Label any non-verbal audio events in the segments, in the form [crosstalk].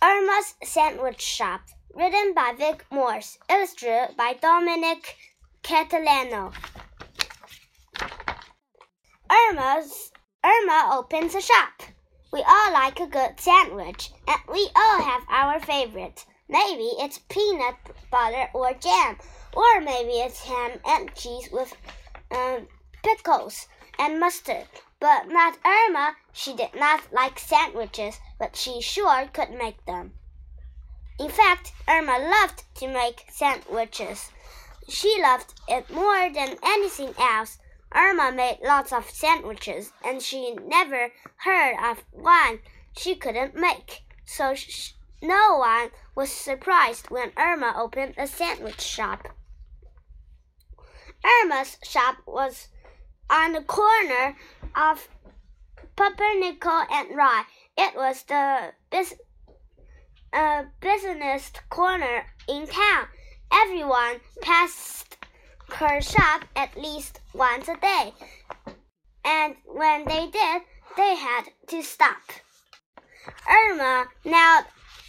Irma's Sandwich Shop, written by Vic Morse, illustrated by Dominic Catalano. Irma's Irma opens a shop. We all like a good sandwich, and we all have our favorite. Maybe it's peanut butter or jam, or maybe it's ham and cheese with um, pickles and mustard. But not Irma. She did not like sandwiches, but she sure could make them. In fact, Irma loved to make sandwiches. She loved it more than anything else. Irma made lots of sandwiches, and she never heard of one she couldn't make. So no one was surprised when Irma opened a sandwich shop. Irma's shop was on the corner of Pumpernickel and Rye. It was the bus uh, business corner in town. Everyone passed her shop at least once a day, and when they did, they had to stop. Irma nailed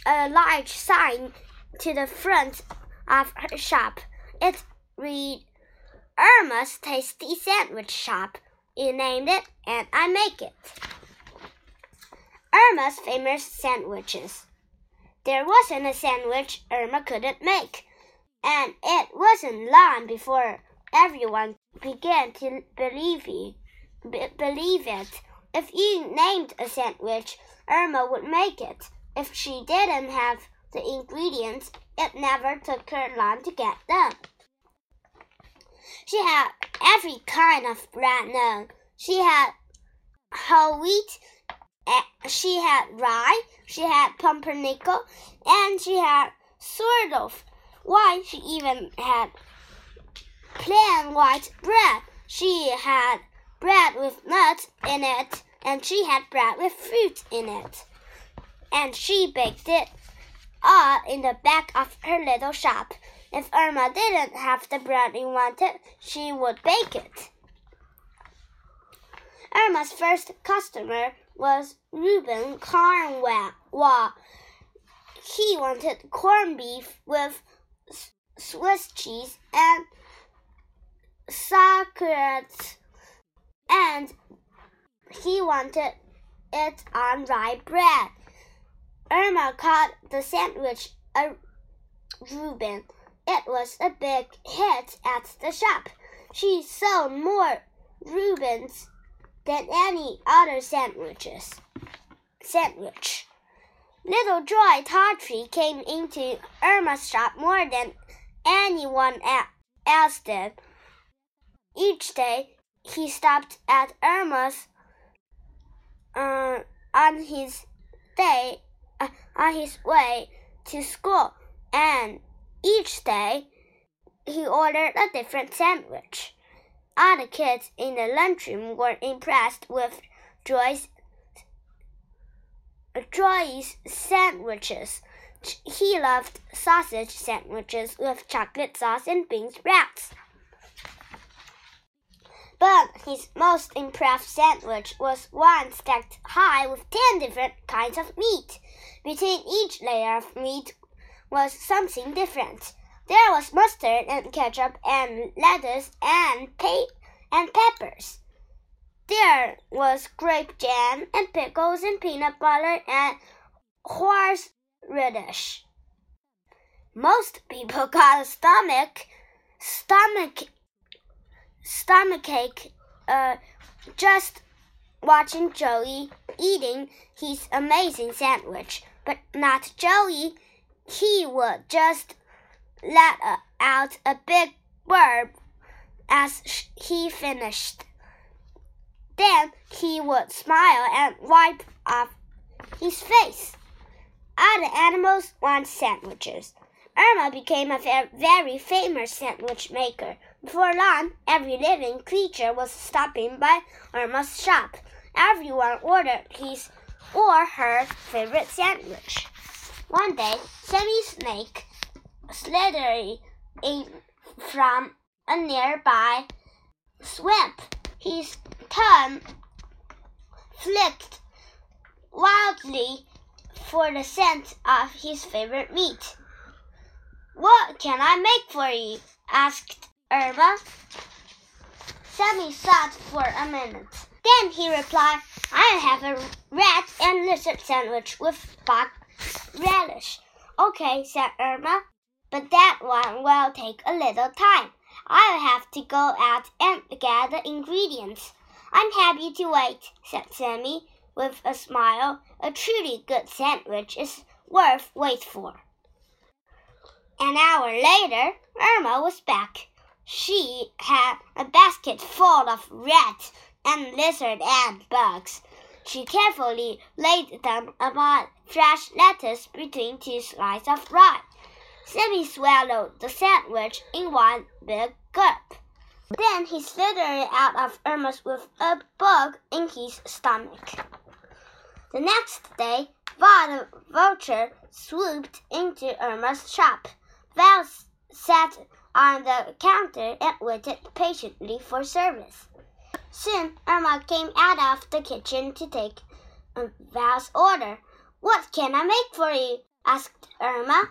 a large sign to the front of her shop. It read Irma's Tasty Sandwich Shop. You named it, and I make it. Irma's famous sandwiches. There wasn't a sandwich Irma couldn't make, and it wasn't long before everyone began to believe it. believe it. If you named a sandwich, Irma would make it. If she didn't have the ingredients, it never took her long to get them. She had every kind of bread known. She had whole wheat, she had rye, she had pumpernickel, and she had sort of. Why, she even had plain white bread. She had bread with nuts in it, and she had bread with fruit in it. And she baked it all in the back of her little shop. If Irma didn't have the bread he wanted, she would bake it. Irma's first customer was Reuben Cornwall. He wanted corned beef with Swiss cheese and sauerkraut, and he wanted it on rye bread. Irma called the sandwich a Reuben. It was a big hit at the shop. She sold more Reubens than any other sandwiches. Sandwich. Little Joey Tawdry came into Irma's shop more than anyone else did. Each day he stopped at Irma's uh, on his day uh, on his way to school and each day, he ordered a different sandwich. The kids in the lunchroom were impressed with Joey's Joey's sandwiches. He loved sausage sandwiches with chocolate sauce and bean sprouts. But his most impressive sandwich was one stacked high with ten different kinds of meat. Between each layer of meat was something different. There was mustard and ketchup and lettuce and pe and peppers. There was grape jam and pickles and peanut butter and horseradish. Most people [laughs] got a stomach stomach stomachache uh, just watching Joey eating his amazing sandwich, but not Joey he would just let out a big burp as he finished. Then he would smile and wipe off his face. The animals want sandwiches. Irma became a very famous sandwich maker. Before long, every living creature was stopping by Irma's shop. Everyone ordered his or her favorite sandwich. One day, Sammy Snake slithered in from a nearby swamp. His tongue flicked wildly for the scent of his favorite meat. What can I make for you? asked Irma. Sammy thought for a minute. Then he replied, I have a rat and lizard sandwich with bog relish. Okay, said Irma, but that one will take a little time. I'll have to go out and get the ingredients. I'm happy to wait, said Sammy with a smile. A truly good sandwich is worth wait for. An hour later, Irma was back. She had a basket full of rats and lizards and bugs. She carefully laid them upon fresh lettuce between two slices of rye. Sammy swallowed the sandwich in one big gulp. Then he slithered out of Irma's with a bug in his stomach. The next day, Val vulture swooped into Irma's shop. Val sat on the counter and waited patiently for service. Soon Irma came out of the kitchen to take Val's order. What can I make for you? asked Irma.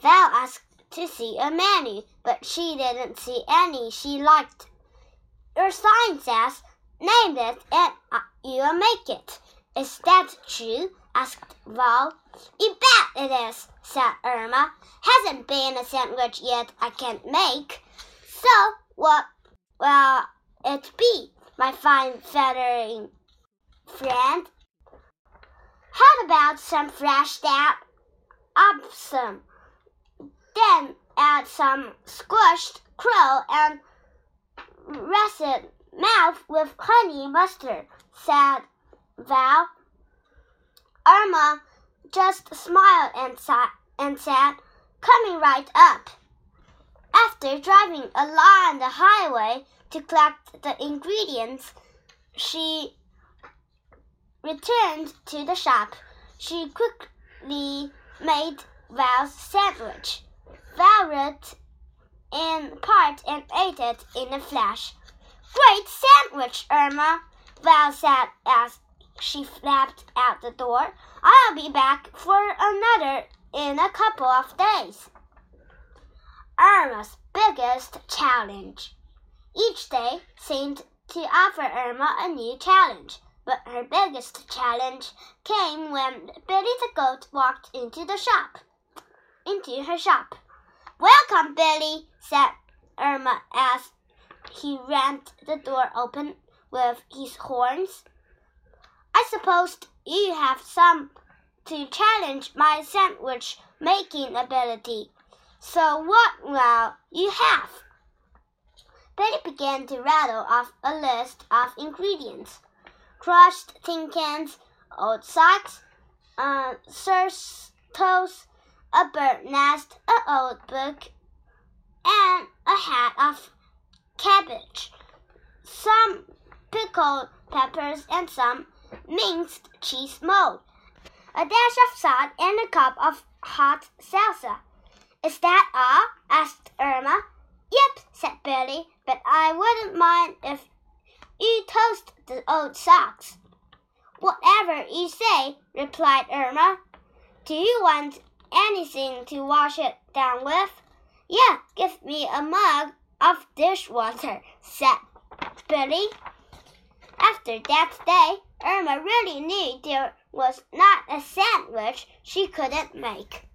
Val asked to see a menu, but she didn't see any she liked. Your sign says, name it and you'll make it. Is that true? asked Val. You bet it is, said Irma. Hasn't been a sandwich yet I can't make. So what will it be, my fine feathering friend? How about some fresh that Awesome. Then add some squashed crow and russet mouth with honey mustard, said Val. Irma just smiled and, and said, Coming right up. After driving along the highway to collect the ingredients, she returned to the shop. She quickly made Val's sandwich. Ripped in part and ate it in a flash. Great sandwich, Irma, Val said as she flapped out the door. I'll be back for another in a couple of days. Irma's biggest challenge. Each day seemed to offer Irma a new challenge, but her biggest challenge came when Billy the goat walked into the shop. Into her shop. Welcome, Billy, said Irma as he rammed the door open with his horns. I suppose you have some to challenge my sandwich making ability. So what will you have? Billy began to rattle off a list of ingredients crushed tin cans, old socks, uh, toast, a bird nest, an old book, and a hat of cabbage, some pickled peppers, and some minced cheese mold, a dash of salt, and a cup of hot salsa. Is that all? asked Irma. Yep, said Billy, but I wouldn't mind if you toast the old socks. Whatever you say, replied Irma. Do you want anything to wash it down with? Yeah, give me a mug of dishwater, said Billy. After that day, Irma really knew there was not a sandwich she couldn't make.